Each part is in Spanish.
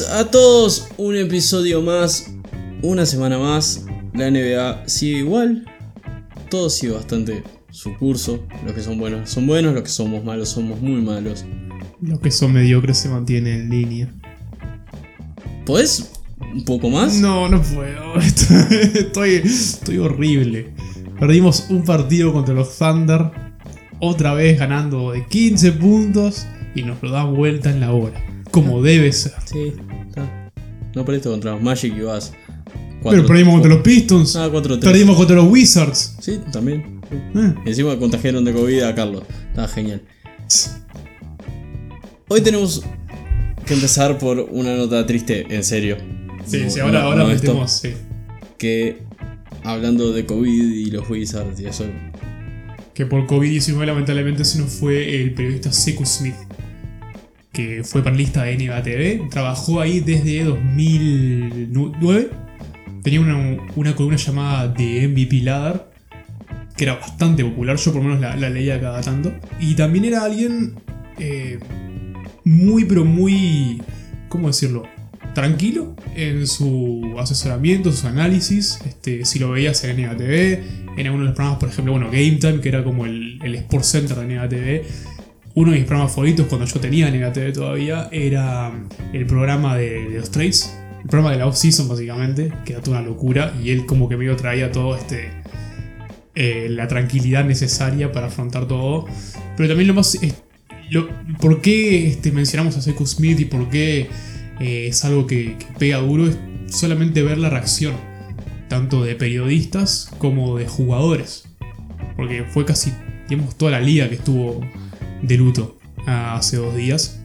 Bienvenidos a todos, un episodio más, una semana más. La NBA sigue igual, todo sigue bastante su curso. Los que son buenos son buenos, los que somos malos somos muy malos. Los que son mediocres se mantienen en línea. ¿Podés un poco más? No, no puedo. Estoy, estoy horrible. Perdimos un partido contra los Thunder. Otra vez ganando de 15 puntos. Y nos lo dan vuelta en la hora. Como debe ser. Sí, está. No perdiste contra los Magic y vas. Pero perdimos contra los Pistons. Ah, 4-3. Perdimos contra los Wizards. Sí, también. sí. Eh. Y encima contagiaron de COVID a Carlos. Estaba genial. Hoy tenemos que empezar por una nota triste, en serio. Sí, No- sí, ahora, no- ahora no metemos. Sí. Que hablando de COVID y los Wizards y eso. Que por COVID-19 lamentablemente se nos fue el periodista Sekou Smith. Que fue panelista de NBA TV. Trabajó ahí desde 2009. Tenía una, una columna llamada The MVP Ladder. Que era bastante popular. Yo por lo menos la, leía cada tanto. Y también era alguien eh, muy pero muy... ¿Cómo decirlo? Tranquilo en su asesoramiento, sus análisis. Este, si lo veías en NBA TV, en algunos de los programas, por ejemplo, bueno, Game Time, que era como el, el Sports Center de NBA TV. Uno de mis programas favoritos cuando yo tenía NBA TV todavía era el programa de, los trades. El programa de la off-season, básicamente, que era toda una locura. Y él, como que medio traía todo este. eh, la tranquilidad necesaria para afrontar todo. Pero también lo más. ¿Por qué este, mencionamos a Sekou Smith y por qué eh, es algo que, que pega duro? Es solamente ver la reacción, tanto de periodistas como de jugadores. Porque fue casi, digamos, toda la liga que estuvo de luto ah, hace dos días.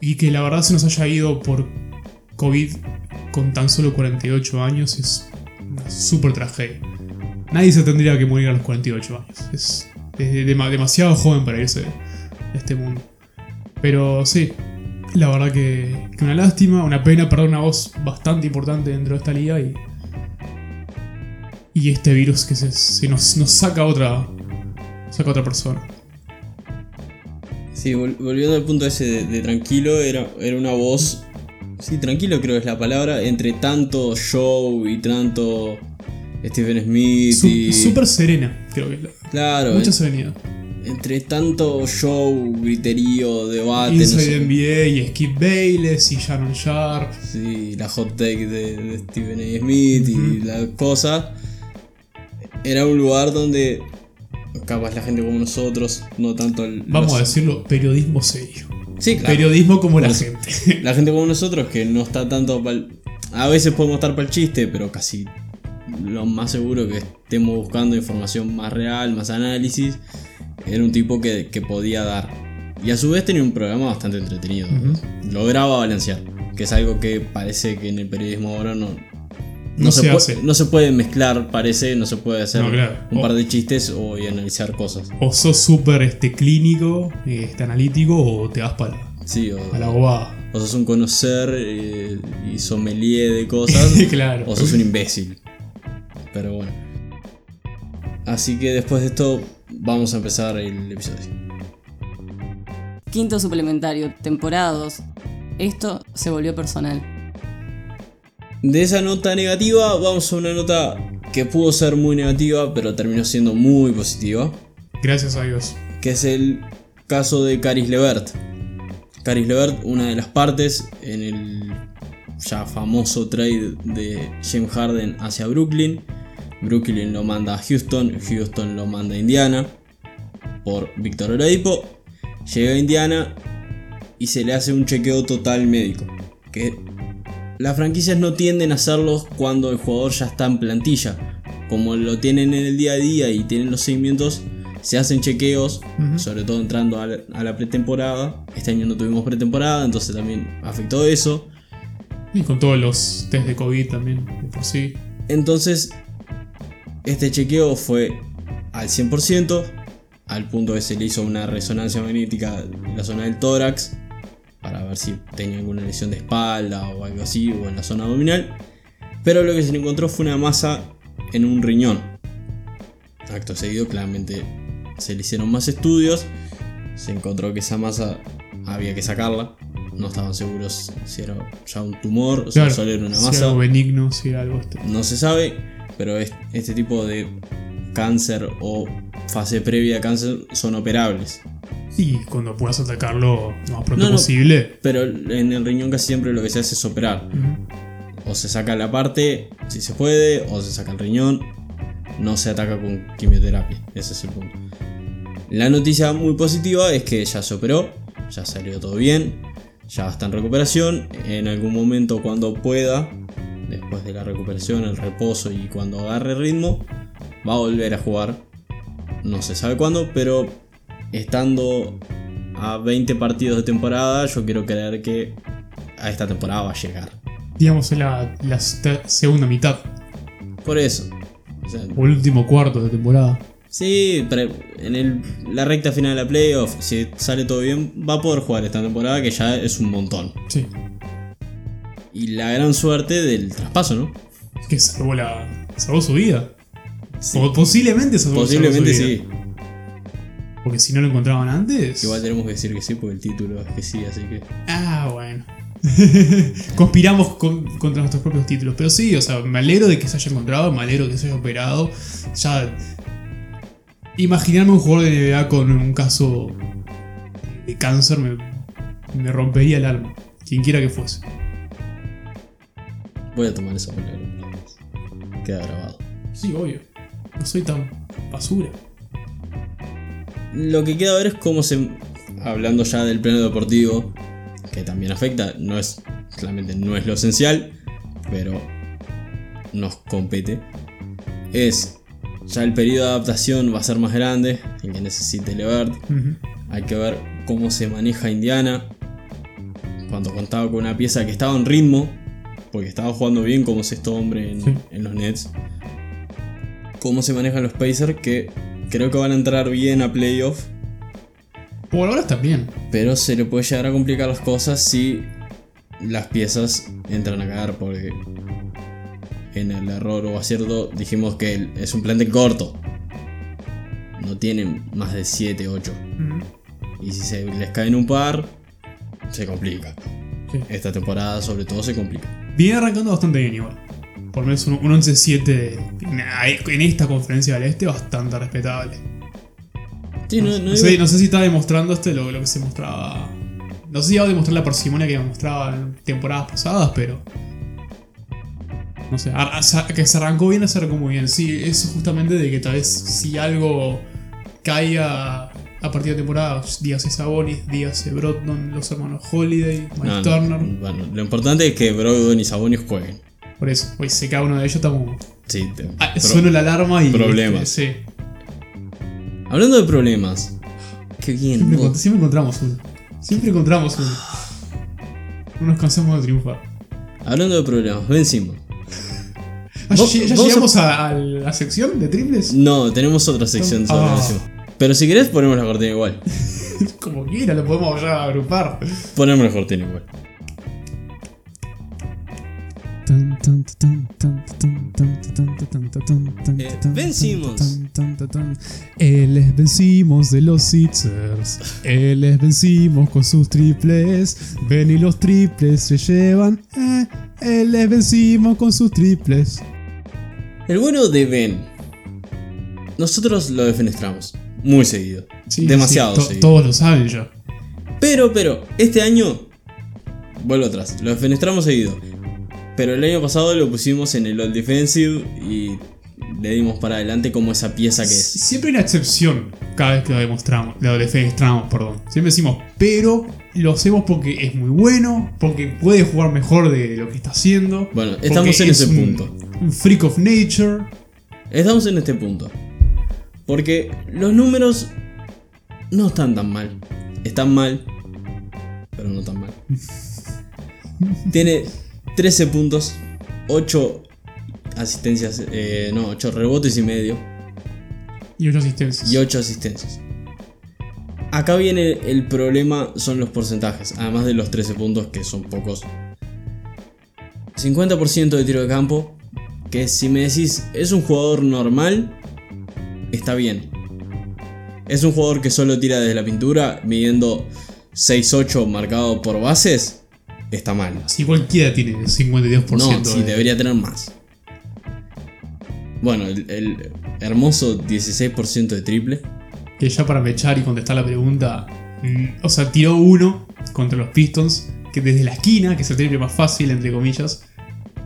Y que la verdad se nos haya ido por COVID con tan solo 48 años es una súper tragedia. Nadie se tendría que morir a los 48 años. Es, es dema- demasiado joven para irse de este mundo. Pero sí, la verdad que, que una lástima, una pena perder una voz bastante importante dentro de esta liga y. Y este virus que se, se nos, nos saca otra. saca otra persona. Sí, vol- volviendo al punto ese de, de tranquilo, era, era una voz. Sí, tranquilo creo que es la palabra. Entre tanto show y tanto Stephen Smith Su- y. Súper serena, creo que es la- Claro, Mucha en- serenidad. entre tanto show, griterío, debate, no Inside sé. NBA y Skip Bayless y Shannon Sharp. Sí, la hot take de, de Stephen A. Smith y las cosas. Era un lugar donde capaz la gente como nosotros, no tanto el, Vamos a decirlo, periodismo serio. Sí, claro. Periodismo como la gente. La gente como nosotros que no está tanto pa'l- A veces podemos estar para el chiste, pero casi lo más seguro que estemos buscando información más real, más análisis. Era un tipo que, que podía dar. Y a su vez tenía un programa bastante entretenido. Ujú. Lograba balancear. Que es algo que parece que en el periodismo ahora no, No se hace. no se puede mezclar, parece, no se puede hacer No, claro. un O- par de chistes o, y analizar cosas. O sos súper este, clínico, este, analítico, o te vas para, Sí, o, a la bobada. o sos un conocer eh, y sommelier de cosas. claro. O sos un imbécil. Pero bueno. Así que después de esto, vamos a empezar el episodio. Quinto suplementario, temporada 2. Esto se volvió personal. De esa nota negativa, vamos a una nota que pudo ser muy negativa, pero terminó siendo muy positiva. Gracias a Dios. Que es el caso de Caris Levert. Caris Levert, una de las partes en el ya famoso trade de James Harden hacia Brooklyn. Brooklyn lo manda a Houston, Houston lo manda a Indiana por Víctor Oladipo. Llega a Indiana y se le hace un chequeo total médico. Que las franquicias no tienden a hacerlos cuando el jugador ya está en plantilla. Como lo tienen en el día a día y tienen los seguimientos, se hacen chequeos, sobre todo entrando a la, a la pretemporada. Este año no tuvimos pretemporada, entonces también afectó eso. Y con todos los test de COVID también, de por sí. Entonces, este chequeo fue al 100%, al punto que se le hizo una resonancia magnética en la zona del tórax, para ver si tenía alguna lesión de espalda o algo así, o en la zona abdominal. Pero lo que se le encontró fue una masa en un riñón. Acto seguido, claramente se le hicieron más estudios, se encontró que esa masa había que sacarla, no estaban seguros si era ya un tumor o Claro, si solo era una si masa. algo benigno, si era algo este. No se sabe, pero es- este tipo de cáncer o fase previa de cáncer son operables. Y cuando puedas atacarlo lo más pronto No, no. posible. Pero en el riñón casi siempre lo que se hace es operar. O se saca la parte, si se puede, o se saca el riñón. No se ataca con quimioterapia. Ese es el punto. La noticia muy positiva es que ya se operó, ya salió todo bien, ya está en recuperación. En algún momento cuando pueda, después de la recuperación, el reposo y cuando agarre ritmo, va a volver a jugar. No se sabe cuándo, pero estando a 20 partidos de temporada, yo quiero creer que a esta temporada va a llegar. Digamos en la, segunda mitad Por eso. O sea, o el último cuarto de temporada. sí, pero en el- la recta final de la playoff, si sale todo bien, va a poder jugar esta temporada que ya es un montón. Sí. Y la gran suerte del traspaso, ¿no? Que salvó, la, salvó su vida. Sí. O posiblemente salvó, Posiblemente salvó su sí. Porque si no lo encontraban antes. Igual tenemos que decir que sí porque el título es que sí, así que. Ah, bueno. Conspiramos con- contra nuestros propios títulos. Pero sí, o sea, me alegro de que se haya encontrado, me alegro de que se haya operado. Ya. Imaginarme un jugador de NBA con un caso de cáncer me, me rompería el alma. Quien quiera que fuese. Voy a tomar esa palabra. Queda grabado. Sí, obvio. No soy tan basura. Lo que queda ver es cómo se. Hablando ya del plano deportivo, que también afecta, no es. Claramente no es lo esencial, pero nos compete. Es. Ya el periodo de adaptación va a ser más grande, el que necesite Levert. Hay que ver cómo se maneja Indiana. Cuando contaba con una pieza que estaba en ritmo, porque estaba jugando bien como sexto hombre en, Sí. en los Nets. Cómo se manejan los Pacers, que creo que van a entrar bien a playoff, Por ahora está bien. pero se le puede llegar a complicar las cosas si las piezas entran a caer, porque en el error o acierto dijimos que es un plantel corto. No tienen más de 7, 8. Ujú. Y si se les caen un par, se complica. Sí. Esta temporada sobre todo se complica. Viene arrancando bastante bien igual. Por lo menos un, un 11-7 en- esta conferencia del este bastante respetable. Sí, no, no No digo- sé, no sé si está demostrando este lo, lo que se mostraba. No sé si va a demostrar la parsimonia que mostraba en temporadas pasadas, pero. No sé, que se arrancó bien, se arrancó muy bien. Sí, eso justamente de que tal vez si algo caiga a partir de temporada, dígase Sabonis, dígase Brogdon, los hermanos Holiday, Mike. Turner. Bueno, lo importante es que Brogdon y Sabonis jueguen. Por eso, hoy se cae uno de ellos, estamos. Sí, te- Ah, suena la alarma y. problemas. este, sí. Hablando de problemas. Qué bien. Siempre, encont- siempre encontramos uno. Siempre encontramos uno. No nos cansamos de triunfar. Hablando de problemas, vencimos. Ah, Vos- ¿Ya, llegamos a, a la sección de triples? No, tenemos otra sección sobre Ah. Pero si querés ponemos la cortina igual. Como quiera, lo podemos ya agrupar. Ponemos la cortina igual. Eh, vencimos. Eh, les vencimos de los Sixers. Eh, les vencimos con sus triples. Ven y los triples se llevan. Eh, les vencimos con sus triples. El bueno de Ben. Nosotros lo defenestramos. Muy seguido. Sí, Demasiado sí, to- seguido. Todos lo saben ya. Pero, pero, este año. Vuelvo atrás. Lo defenestramos seguido. Pero el año pasado lo pusimos en el All Defensive y le dimos para adelante como esa pieza que es. Siempre hay una excepción cada vez que lo demostramos, lo defenestramos, perdón. Siempre decimos, pero lo hacemos porque es muy bueno, porque puede jugar mejor de lo que está haciendo. Bueno, estamos en es ese un- punto. Un freak of nature. Estamos en este punto. Porque los números no están tan mal. Están mal, pero no tan mal. Tiene 13 puntos, 8 asistencias, eh, no, 8 rebotes y medio Y ocho asistencias. y 8 asistencias. Acá viene el problema, son los porcentajes, además de los 13 puntos que son pocos. 50% de tiro de campo, que si me decís es un jugador normal, está bien. Es un jugador que solo tira desde la pintura, midiendo 6-8 marcado por bases, está mal. Si cualquiera tiene 52%. No, sí, de- debería tener más. Bueno, el, el hermoso 16% de triple. Que ya para mechar y contestar la pregunta. mm, O sea, tiró uno contra los Pistons. Que desde la esquina, que es el triple más fácil, entre comillas.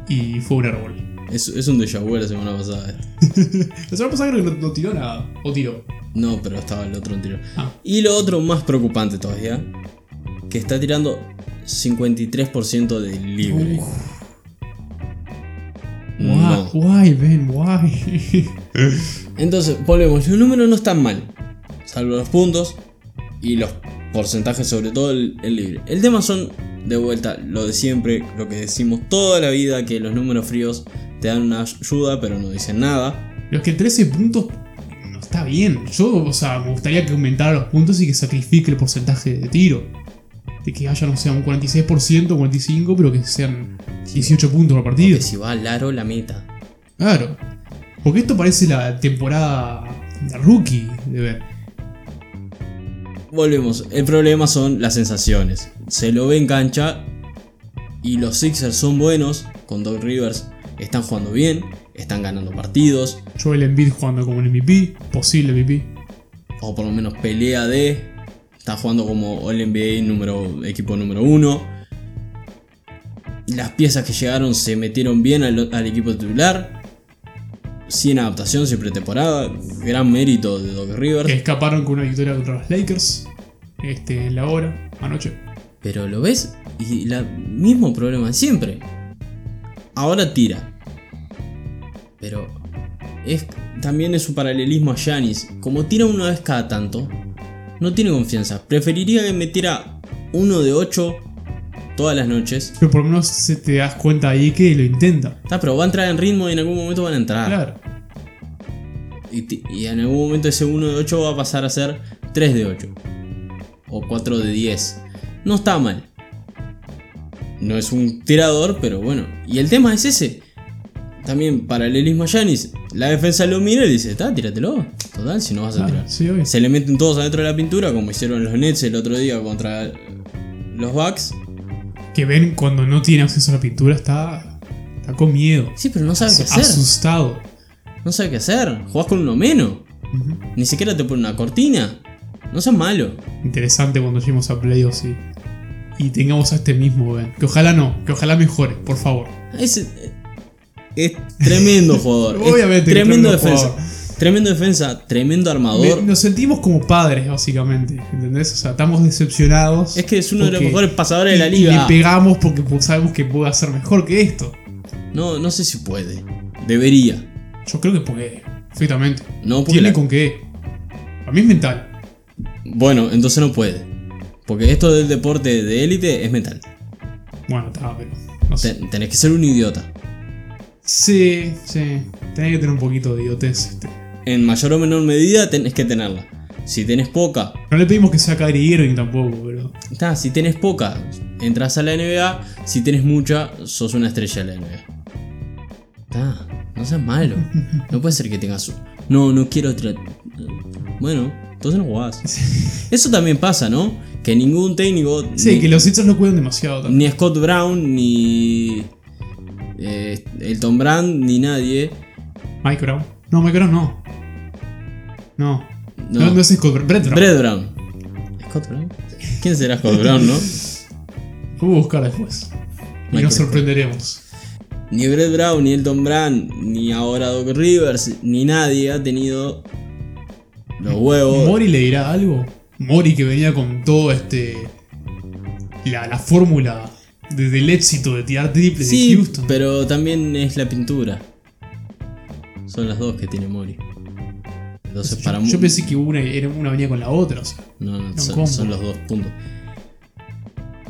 Y fue un árbol. Es, es un déjà vu la semana pasada. La semana pasada creo que no, no tiró nada. O tiró. No, pero estaba el otro en tiro. Ah. Y lo otro más preocupante todavía, que está tirando 53% de libre. No. Why, Ben, why? Entonces, volvemos, los números no están mal, salvo los puntos y los porcentajes, sobre todo el, el libre. El tema son, de vuelta, lo de siempre, lo que decimos toda la vida, que los números fríos te dan una ayuda, pero no dicen nada. Es que 13 puntos no está bien. Yo, o sea, me gustaría que aumentara los puntos y que sacrifique el porcentaje de tiro. De que haya, no sé, un 46%, 45%, pero que sean 18 puntos por partido. Que si va al aro la meta. Claro. Porque esto parece la temporada rookie de ver. Volvemos, el problema son las sensaciones. Se lo ve en cancha y los Sixers son buenos, con Doc Rivers están jugando bien, están ganando partidos, Joel Embiid jugando como un MVP, posible MVP. o por lo menos pelea de. Está jugando como All NBA número, equipo número uno. Las piezas que llegaron se metieron bien al, al equipo titular. Sin adaptación, sin pretemporada. Gran mérito de Doc Rivers. Que escaparon con una victoria contra los Lakers. Este, en la hora, anoche. Pero lo ves y el mismo problema siempre. Ahora tira. Pero es, también es un paralelismo a Yanis. Como tira una vez cada tanto, no tiene confianza. Preferiría que metiera uno de 8 todas las noches. Pero por lo menos se te das cuenta ahí que lo intenta. Está, pero va a entrar en ritmo y en algún momento van a entrar. Claro. Y, y en algún momento ese 1 de 8 va a pasar a ser 3 de 8. O 4 de 10. No está mal. No es un tirador, pero bueno. Y el tema es ese. También paralelismo a Yanis. La defensa lo mira y dice, está, tíratelo. Total, si no vas a Claro, tirar. sí, obvio. Se le meten todos adentro de la pintura, como hicieron los Nets el otro día contra los Bucks. Que ven cuando no tiene acceso a la pintura está, está con miedo. Sí, pero no sabe qué hacer. Asustado. No sabe qué hacer. Jugás con uno menos. Ni siquiera te pone una cortina. No seas malo. Interesante cuando lleguemos a playoffs y, y tengamos a este mismo Ben. Que ojalá no, que ojalá mejore, por favor. Es, es tremendo jugador. Obviamente tremendo tremendo defensa. jugador. Tremendo defensa, tremendo Me- armador. nos sentimos como padres, básicamente. ¿Entendés? O sea, estamos decepcionados. Es que es uno de los mejores pasadores de la y- y liga. le pegamos porque sabemos que puede hacer mejor que esto. No, no sé si puede. Debería. Yo creo que puede, perfectamente. No, porque Tiene la- con qué. A mí es mental. Bueno, entonces no puede. Porque esto del deporte de élite es mental. Bueno, está, pero. No sé. Ten- tenés que ser un idiota. Sí, sí. Tenés que tener un poquito de idiotez. este. En mayor o menor medida tenés que tenerla. Si tenés poca, No le pedimos que sea Kyrie Irving tampoco, pero. está, si tenés poca, entras a la NBA. Si tenés mucha, sos una estrella de la NBA. Está, no seas malo. No puede ser que tengas. No, no quiero. Bueno, entonces no jugás. Eso también pasa, ¿no? Que ningún técnico. Sí, ni, que los Sixers lo cuidan demasiado también. ni Scott Brown, ni. Eh, Elton Brand, ni nadie. Mike Brown. No, Mike Brown no. No. No. No, no, es Scott Brown. Brett Brown. Brett Brown. ¿Scott Brown? ¿Quién será Scott Brown, no? Lo voy a buscar después. Y nos sorprenderemos. Ni Brett Brown, ni Elton Brand, ni ahora Doc Rivers, ni nadie ha tenido los huevos. ¿Mori le dirá algo? Mori que venía con todo este. La, la fórmula de- del éxito de tirar triples de Sí, Houston. pero también es la pintura. Son las dos que tiene Mori. Entonces, yo, para yo pensé que una, era una venía con la otra. O sea, No, no, son, los dos puntos.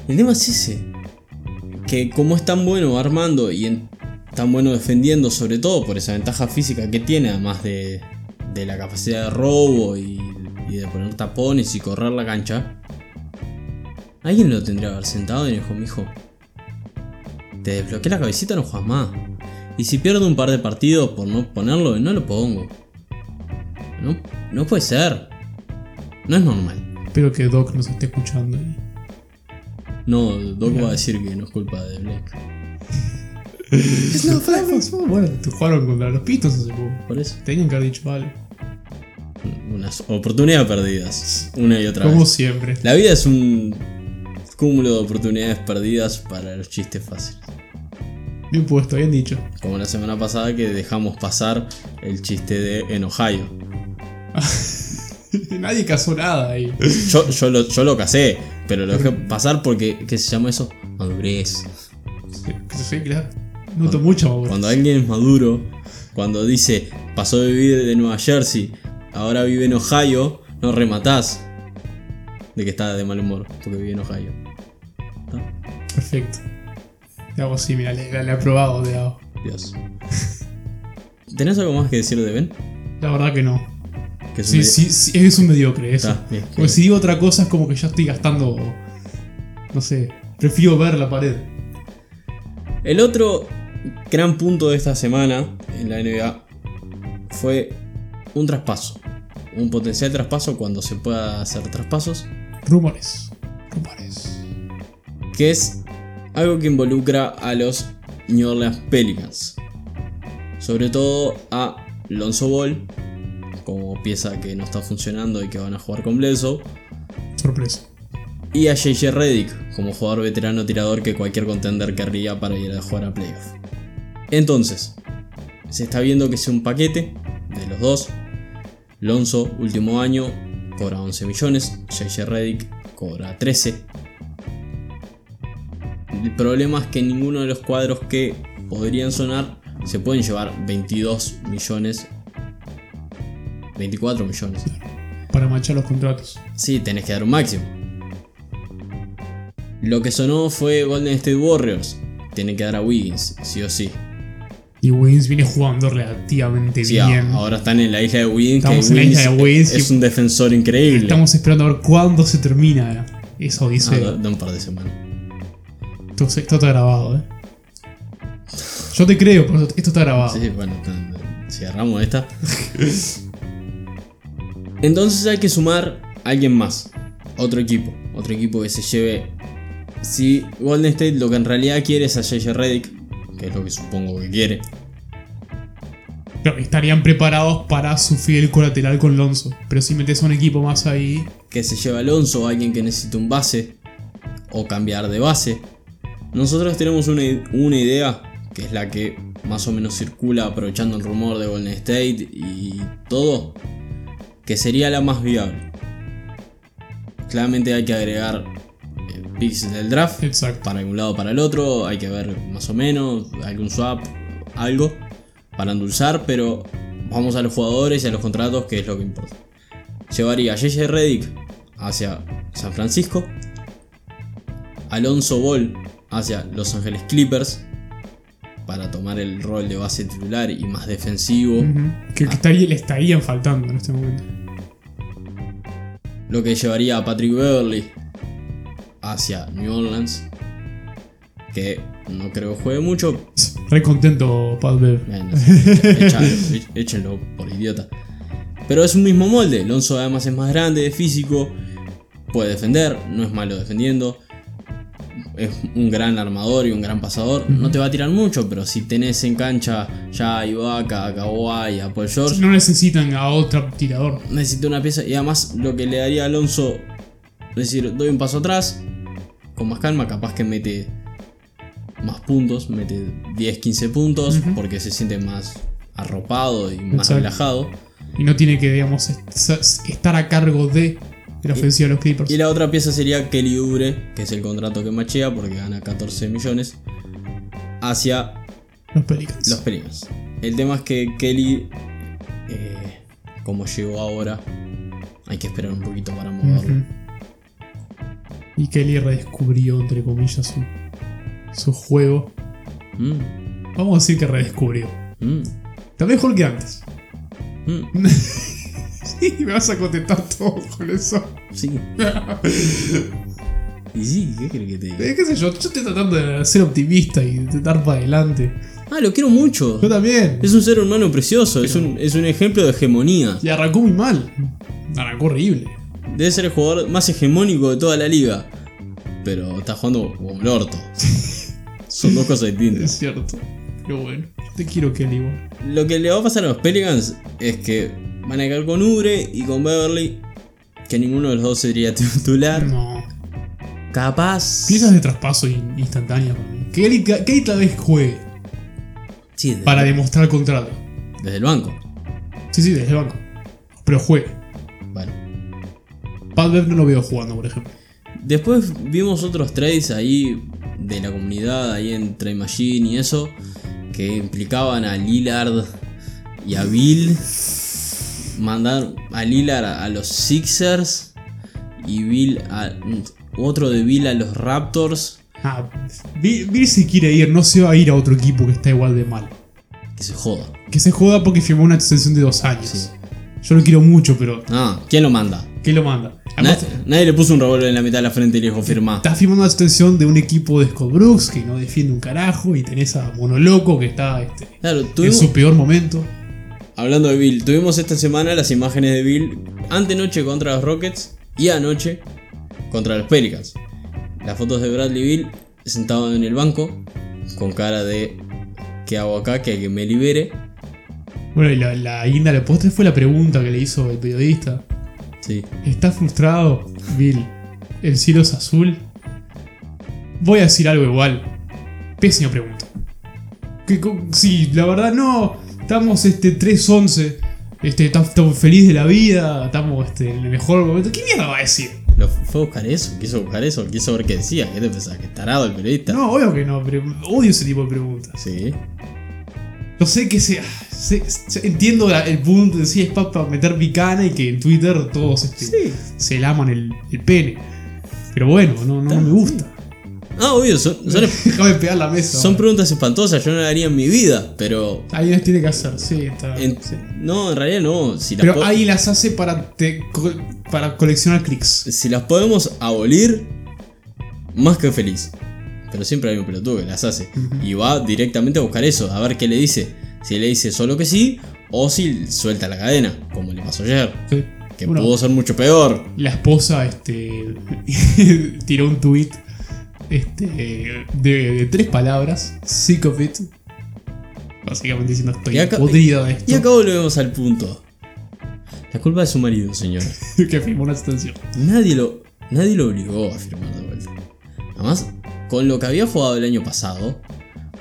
El tema es ese. Que como es tan bueno armando y en- tan bueno defendiendo, sobre todo por esa ventaja física que tiene, además de, de la capacidad de robo y, y de poner tapones y correr la cancha, alguien lo tendría que haber sentado y dijo, mijo, te desbloqueé la cabecita, no juegas más. Y si pierdo un par de partidos por no ponerlo, no lo pongo. No, no puede ser. No es normal. espero que Doc nos esté escuchando y No, Doc va a decir que no es culpa de Blake. Es no, Bueno, te jugaron contra los Pistons hace poco. Por eso. Tenían que haber dicho algo. Unas oportunidades perdidas. Una y otra Como vez. siempre. La vida es un cúmulo de oportunidades perdidas para los chistes fáciles. Bien puesto, bien dicho. Como la semana pasada que dejamos pasar el chiste de en Ohio. Nadie casó nada ahí. Yo, yo, lo, yo lo casé, pero lo dejé pasar porque, ¿qué se llama eso? Madurez. Sí, sí, claro. Noto mucho madurez. Cuando alguien es maduro, cuando dice, pasó de vivir de Nueva Jersey, ahora vive en Ohio, no rematás de que está de mal humor, porque vive en Ohio. ¿Está? Perfecto. Te hago así, mira, le, le he aprobado, te hago. Dios. ¿Tenés algo más que decir de Ben? La verdad que no. Que es un Sí, sí, sí, es un mediocre eso. Está, bien, Porque si digo otra cosa es como que ya estoy gastando. No sé. Prefiero ver la pared. El otro gran punto de esta semana en la NBA fue un traspaso. Un potencial traspaso cuando se pueda hacer traspasos. Rumores. Rumores. que es algo que involucra a los New Orleans Pelicans. Sobre todo a Lonzo Ball, como pieza que no está funcionando y que van a jugar con Bledsoe. Sorpresa. Y a JJ Redick, como jugador veterano tirador que cualquier contender querría para ir a jugar a playoff. Entonces, se está viendo que sea un paquete de los dos. Lonzo, último año, cobra 11 millones. JJ Redick cobra 13. El problema es que ninguno de los cuadros que podrían sonar se pueden llevar 22 millones. 24 millones. Para manchar los contratos. Sí, tenés que dar un máximo. Lo que sonó fue Golden State Warriors. Tienen que dar a Wiggins, sí o sí. Y Wins viene jugando relativamente Sí, bien. ahora están en la isla de Wiggins. Estamos que en la isla de Wiggins es un defensor increíble. Estamos esperando a ver cuándo se termina esa Ah, da, da un par de semanas. Esto, esto está grabado, eh. Yo te creo, pero esto está grabado. Sí, bueno, si agarramos esta. Entonces hay que sumar a alguien más. Otro equipo. Otro equipo que se lleve. Si Golden State lo que en realidad quiere es a JJ Redick, que es lo que supongo que quiere. Pero estarían preparados para sufrir el colateral con Lonzo. Pero si metes a un equipo más ahí. que se lleva Alonso, alguien que necesite un base o cambiar de base. Nosotros tenemos una, una idea que es la que más o menos circula aprovechando el rumor de Golden State y todo, que sería la más viable. Claramente hay que agregar eh, picks del draft Exacto. para un lado o para el otro, hay que ver más o menos, algún swap, algo para endulzar, pero vamos a los jugadores y a los contratos, que es lo que importa. Llevaría a JJ Redick hacia San Francisco, Alonso Ball hacia Los Ángeles Clippers para tomar el rol de base titular y más defensivo, Ujú. Que, que estaría- le estarían faltando en este momento. lo que llevaría a Patrick Beverly hacia New Orleans, que no creo que juegue mucho, Re contento, Pat Bev. Bueno, échenlo por idiota. Pero es un mismo molde. Lonzo además es más grande, es físico, puede defender, no es malo defendiendo. Es un gran armador y un gran pasador. No te va a tirar mucho, pero si tenés en cancha ya a Ibaka, a Kawhi, a Paul George, No necesitan a otro tirador. necesita una pieza. Y además lo que le daría a Alonso, es decir, doy un paso atrás, con más calma, capaz que mete más puntos, mete 10, 15 puntos, porque se siente más arropado y más Exacto. relajado. Y no tiene que, digamos, est- estar a cargo de la ofensiva de los Clippers. Y la otra pieza sería Kelly Oubre, que es el contrato que machea porque gana 14 millones, hacia Los Pelicans. los Pelicans. El tema es que Kelly, eh, como llegó ahora, hay que esperar un poquito para moverlo. Y Kelly redescubrió, entre comillas, su, su juego. Mm, Vamos a decir que redescubrió. mm, Está mejor que antes. mm. Sí, me vas a contestar todo con eso. Sí. y sí, ¿qué crees que te diga? Eh, ¿Qué sé yo? Yo estoy tratando de ser optimista y de dar para adelante. Ah, lo quiero mucho. Yo también. Es un ser humano precioso, es, un, es un ejemplo de hegemonía. Y arrancó muy mal. Arrancó horrible. Debe ser el jugador más hegemónico de toda la liga. pero está jugando como el orto. Son dos cosas Es distintas. cierto. Pero bueno, te quiero Kelly igual. Lo que le va a pasar a los Pelicans es que van a quedar con Ubre y con Beverly, que ninguno de los dos sería titular. No. Capaz. Piezas de traspaso in- instantáneas para mí. Kelly, Kelly tal vez juegue Sí, desde, para demostrar el contrato. desde el banco. Sí, sí, desde el banco. Pero juegue. Bueno. Pat Bev no lo veo jugando, por ejemplo. Después vimos otros trades ahí de la comunidad, ahí en Trade Machine y eso, que implicaban a Lillard y a Bill. Mandar a Lillard a los Sixers y Bill a. Otro de Bill a los Raptors. Ah, Bill, Bill se quiere ir, no se va a ir a otro equipo que está igual de mal. Que se joda. Que se joda porque firmó una extensión de dos años. Sí. Yo lo quiero mucho, pero Ah, ¿quién lo manda? ¿qué lo manda? Además, nadie le puso un revólver en la mitad de la frente y le dijo firma. Estás firmando una extensión de un equipo de Scott Brooks que no defiende un carajo y tenés a Monoloco que está este, Claro, en su peor momento. Hablando de Bill, tuvimos esta semana las imágenes de Bill antenoche contra los Rockets y anoche contra los Pelicans. Las fotos de Bradley Bill sentado en el banco con cara de ¿qué hago acá? Que alguien me libere. Bueno, y la, la guinda del postre fue la pregunta que le hizo el periodista. Sí. ¿Estás frustrado, Bill? ¿El cielo es azul? Voy a decir algo igual. Pésima pregunta. Que, sí, la verdad no. Estamos este 3-11. Este, estamos, felices de la vida. Estamos este, en el mejor momento. ¿Qué mierda va a decir? ¿Lo fue a buscar eso? ¿Quiso buscar eso? ¿Quiso ver qué decía? ¿Qué te pensás? ¿Que tarado el periodista? No, obvio que no, pero odio ese tipo de preguntas. Sí. Yo sé que se, se- se- entiendo la- el punto de si es para meter picana y que en Twitter todos este, Sí. se laman el, el pene. Pero bueno, no, no me gusta. Ah, obvio, son, son, Déjame pegar la mesa. son ahora. preguntas espantosas, yo no las haría en mi vida, pero Alguien las tiene que hacer, sí, está En- sí. No, en realidad no. Si las, Pero po- alguien las hace para, te- para coleccionar clics. si las podemos abolir, más que feliz. Pero siempre hay un pelotudo que las hace. Y va directamente a buscar eso, a ver qué le dice. Si le dice solo que sí, o si suelta la cadena, como le pasó ayer. Sí. Que Bueno, pudo ser mucho peor. La esposa este, tiró un tweet este, de, de tres palabras: sick of it. Básicamente diciendo estoy acá- podrido de esto. Y acá volvemos al punto. La culpa es su marido, señora. que firmó una extensión. Nadie lo, nadie lo obligó a firmar de vuelta. Además, con lo que había jugado el año pasado,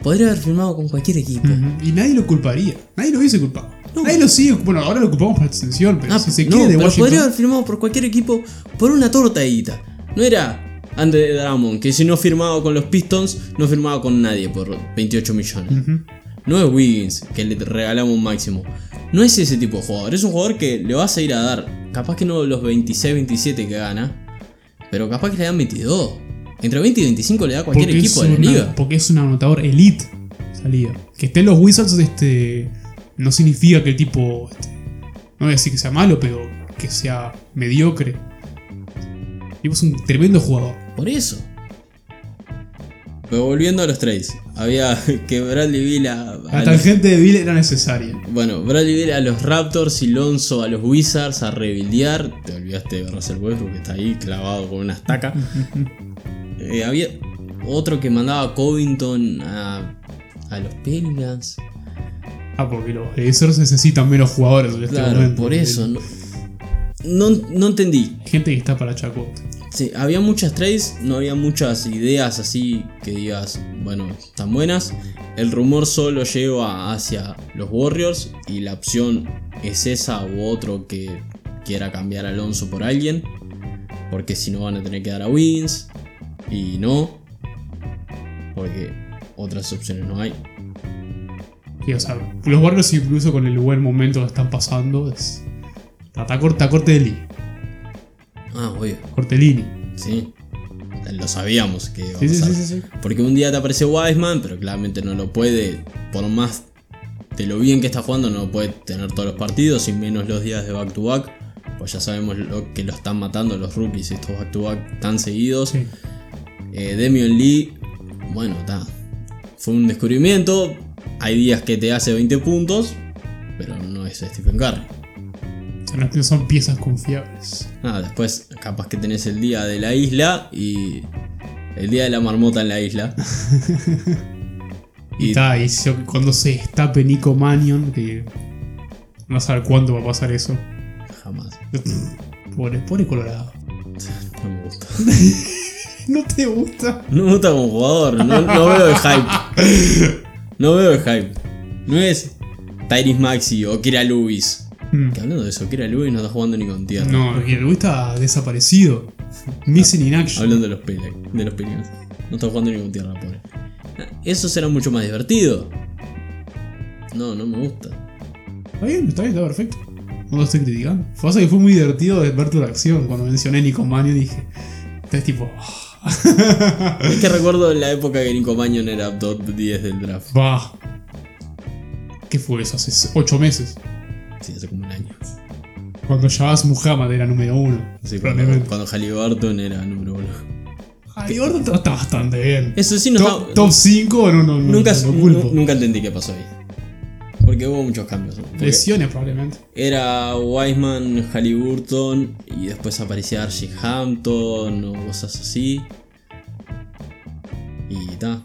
podría haber firmado con cualquier equipo. Y nadie lo culparía. Nadie lo hubiese culpado. Nadie lo sigue. Bueno, ahora lo culpamos por extensión, pero Ah, si se no, de pero Washington. podría haber firmado por cualquier equipo por una tortadita. No era Andre Drummond, que si no firmaba con los Pistons, no firmaba con nadie por 28 millones. No es Wiggins, que le regalamos un máximo. No es ese tipo de jugador. Es un jugador que le vas a ir a dar. Capaz que no los 26, 27 que gana. Pero capaz que le dan 22. Entre 20 y 25 le da cualquier Porque equipo de la una- liga. Porque es un anotador elite salida. Que esté en los Wizards este, no significa que el tipo. este, no voy a decir que sea malo, pero que sea mediocre. El tipo es un tremendo jugador. Por eso. Pero volviendo a los trades. Había que Bradley Bill a, a La los- tangente de Bill era necesaria. Bueno, Bradley Bill a los Raptors y Lonzo a los Wizards a rebuildear. Te olvidaste de Russell Westbrook que está ahí clavado con una estaca. Eh, había otro que mandaba a Covington a, a los Pelicans. Ah, porque los Blazers necesitan menos jugadores en este Claro, momento. por eso. No, no, no entendí. Gente que está para chacot. Sí, había muchas trades, no había muchas ideas así que digas, bueno, están buenas. El rumor solo lleva hacia los Warriors y la opción es esa u otro que quiera cambiar Alonso por alguien. Porque si no van a tener que dar a Wins. Y no. Porque otras opciones no hay. Los Warriors incluso con el buen momento que están pasando es... Está corte, corte de. Ah, obvio. Corte de línea. Sí. Lo sabíamos que iba Sí, sí, pasar. sí, sí, sí. Porque un día te aparece Wiseman, pero claramente no lo puede, por más de lo bien que está jugando, no lo puede tener todos los partidos, y menos los días de back to back. Pues ya sabemos lo que lo están matando los rookies, estos back to back tan seguidos. Sí. Eh, Demian Lee, bueno, está. Fue un descubrimiento. Hay días que te hace 20 puntos, pero no es Stephen Curry. No son piezas confiables. Nada, después capaz que tenés el día de la isla y El día de la marmota en la isla. Y, Y- ta, y se- cuando se destape Nico Manion, que no saber cuándo va a pasar eso. Jamás. Pobre, pobre Colorado. No me gusta. ¿No te gusta? No me gusta como jugador. No, no veo el hype. No veo el hype. No es Tyrese Maxi o Kira Lewis. Mm. Que hablando de eso, Kira Lewis no está jugando ni con tierra. No, que el está desaparecido. Missing in action. Hablando de los Pele- de los Pelicans. No está jugando ni con tierra, pobre. Eso será mucho más divertido. No, no me gusta. Está bien, está bien, está perfecto. No lo estoy criticando. Pasa que fue muy divertido ver tu reacción cuando mencioné Nico Manion dije. Estás tipo. "Ah, Es que recuerdo la época que Nico Mannion era top 10 del draft. Va. ¿Qué fue eso? Hace 8 meses. Sí, hace como un año. Cuando Jabaz Muhammad era número uno. Sí, cuando, probablemente. cuando Halliburton era número uno. Gordon está, está bastante bien. Eso sí, no top, está- top 5, no, no, no. nunca, no, lo culpo. nu- nunca entendí qué pasó ahí. Porque hubo muchos cambios. ¿no? Porque Lesiones probablemente. Era Wiseman, Halliburton y después aparecía Archie Hampton o cosas así. Y ta,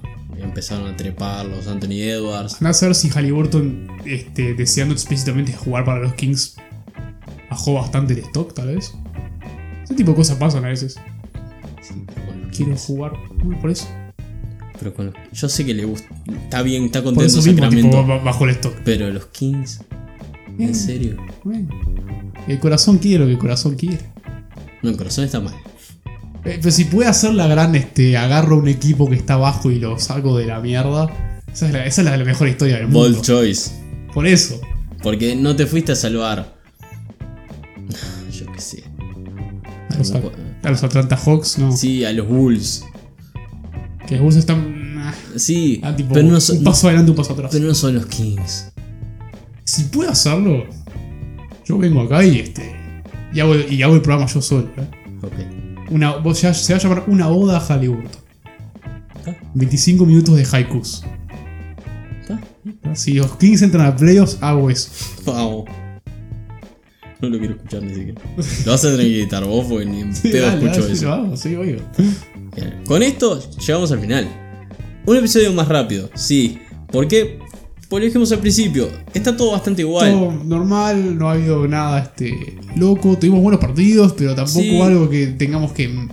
empezaron a trepar los Anthony Edwards. Andá a saber si Halliburton, este, deseando explícitamente jugar para los Kings, bajó bastante el stock, tal vez. Ese tipo de cosas pasan a veces. Sí, Quiero jugar. Por eso. Pero con los- yo sé que le gusta. Está bien, está Por contento eso mismo, tipo, Sacramento. ba- bajó el stock. Pero los Kings. Bien. ¿En serio? Bueno. El corazón quiere lo que el corazón quiere. No, el corazón está mal. Eh, Pero si puede hacer la gran, este, agarro un equipo que está abajo y lo saco de la mierda. Esa es la, esa es la mejor historia del mundo. Bold choice. Por eso. Porque no te fuiste a salvar. Yo qué sé. A los, Algún a los Atlanta Hawks, no. Sí, a los Bulls. Que los Bulls están. ah, Sí, ah, tipo, pero, no son, un paso adelante, un paso atrás. pero no son los Kings. Si puedo hacerlo, yo vengo acá y este. Y hago, y hago el programa yo solo. ¿eh? Ok. Una, se va a llamar Una Oda a Hollywood. ¿Está? 25 minutos de haikus. Si los Kings entran a playoffs, hago eso. Vamos. No lo quiero escuchar ni siquiera. Lo vas a tener que editar vos porque ni en pedo Dale, escucho dale, eso. vamos, sí, obvio. Bien. Con esto llegamos al final. Un episodio más rápido, sí. ¿Por qué? Por lo dijimos al principio, está todo bastante igual. Todo normal, no ha habido nada este, loco. Tuvimos buenos partidos, pero tampoco Sí. algo que tengamos que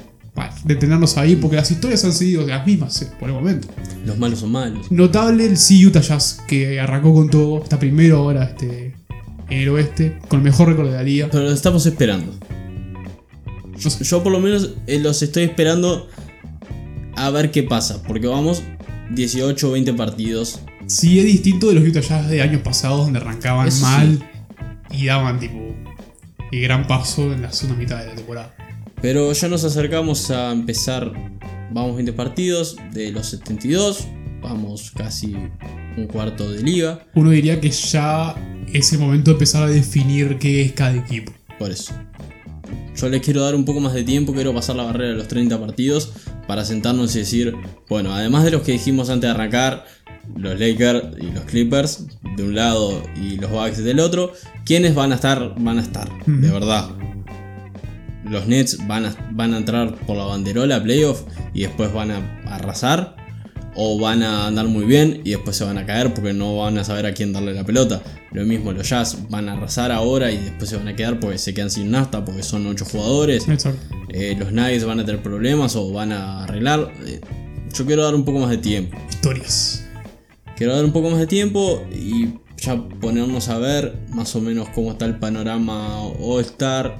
detenernos ahí, porque las historias han sido las mismas eh, por el momento. Los malos son malos. Notable el sí Utah Jazz, que arrancó con todo. Está primero ahora este, en el oeste, con el mejor récord de la liga. Pero los estamos esperando. Yo por lo menos eh, los estoy esperando a ver qué pasa. Porque vamos 18 o 20 partidos. Sí es distinto de los Utah Jazz de años pasados, donde arrancaban Eso mal y daban tipo el gran paso en la segunda mitad de la temporada. Pero ya nos acercamos a empezar. Vamos 20 partidos de los 72. Vamos casi un cuarto de liga. Uno diría que ya es el momento de empezar a definir qué es cada equipo. Por eso. Yo les quiero dar un poco más de tiempo, quiero pasar la barrera de los 30 partidos para sentarnos y decir, bueno, además de los que dijimos antes de arrancar, los Lakers y los Clippers de un lado y los Bucks del otro, ¿quiénes van a estar? Van a estar, de verdad. Los Nets van a, van a entrar por la banderola playoff y después van a arrasar. O van a andar muy bien y después se van a caer porque no van a saber a quién darle la pelota. Lo mismo los Jazz van a arrasar ahora y después se van a quedar porque se quedan sin nasta porque son 8 jugadores. Exacto. Eh, los Nuggets van a tener problemas o van a arreglar. Eh, yo quiero dar un poco más de tiempo. Historias. Quiero dar un poco más de tiempo y ya ponernos a ver más o menos cómo está el panorama All-Star.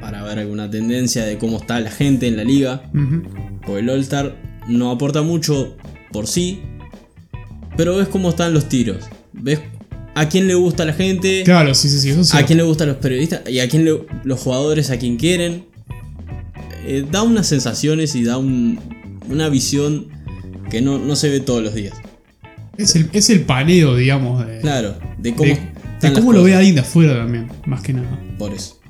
Para ver alguna tendencia de cómo está la gente en la liga. Ujú. Porque el All-Star no aporta mucho por sí. Pero ves cómo están los tiros. Ves a quién le gusta la gente. Claro, sí, sí, sí, eso sí. a quién le gustan los periodistas y a quién le- los jugadores a quien quieren. Eh, da unas sensaciones y da un- una visión que no, no se ve todos los días. Es el, es el paneo, digamos, de, Claro, de cómo, de, cómo lo ve alguien de afuera también, más que nada. Por eso.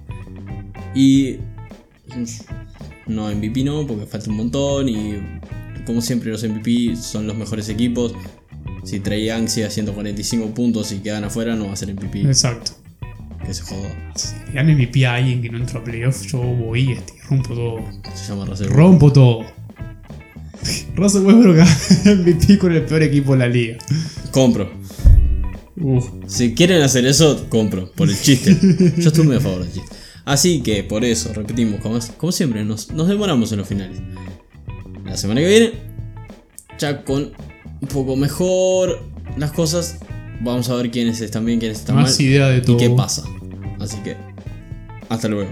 Y. No, MVP no, porque falta un montón. Y como siempre, los MVP son los mejores equipos. Si Trey Young sigue haciendo 45 puntos y quedan afuera, no va a ser MVP. Exacto. Que se joda. Si dan MVP a alguien que no entró a playoff, yo voy este, y rompo todo. Se llama Russell. Rompo todo. Russell Westbrook MVP con el peor equipo de la liga. Compro. Uf. Si quieren hacer eso, compro. Por el chiste. Yo estoy muy a favor del chiste. Así que, por eso, repetimos, como, como siempre, nos, nos demoramos en los finales. La semana que viene, ya con un poco mejor las cosas, vamos a ver quiénes están bien, quiénes están Más mal idea de todo. y qué pasa. Así que, hasta luego.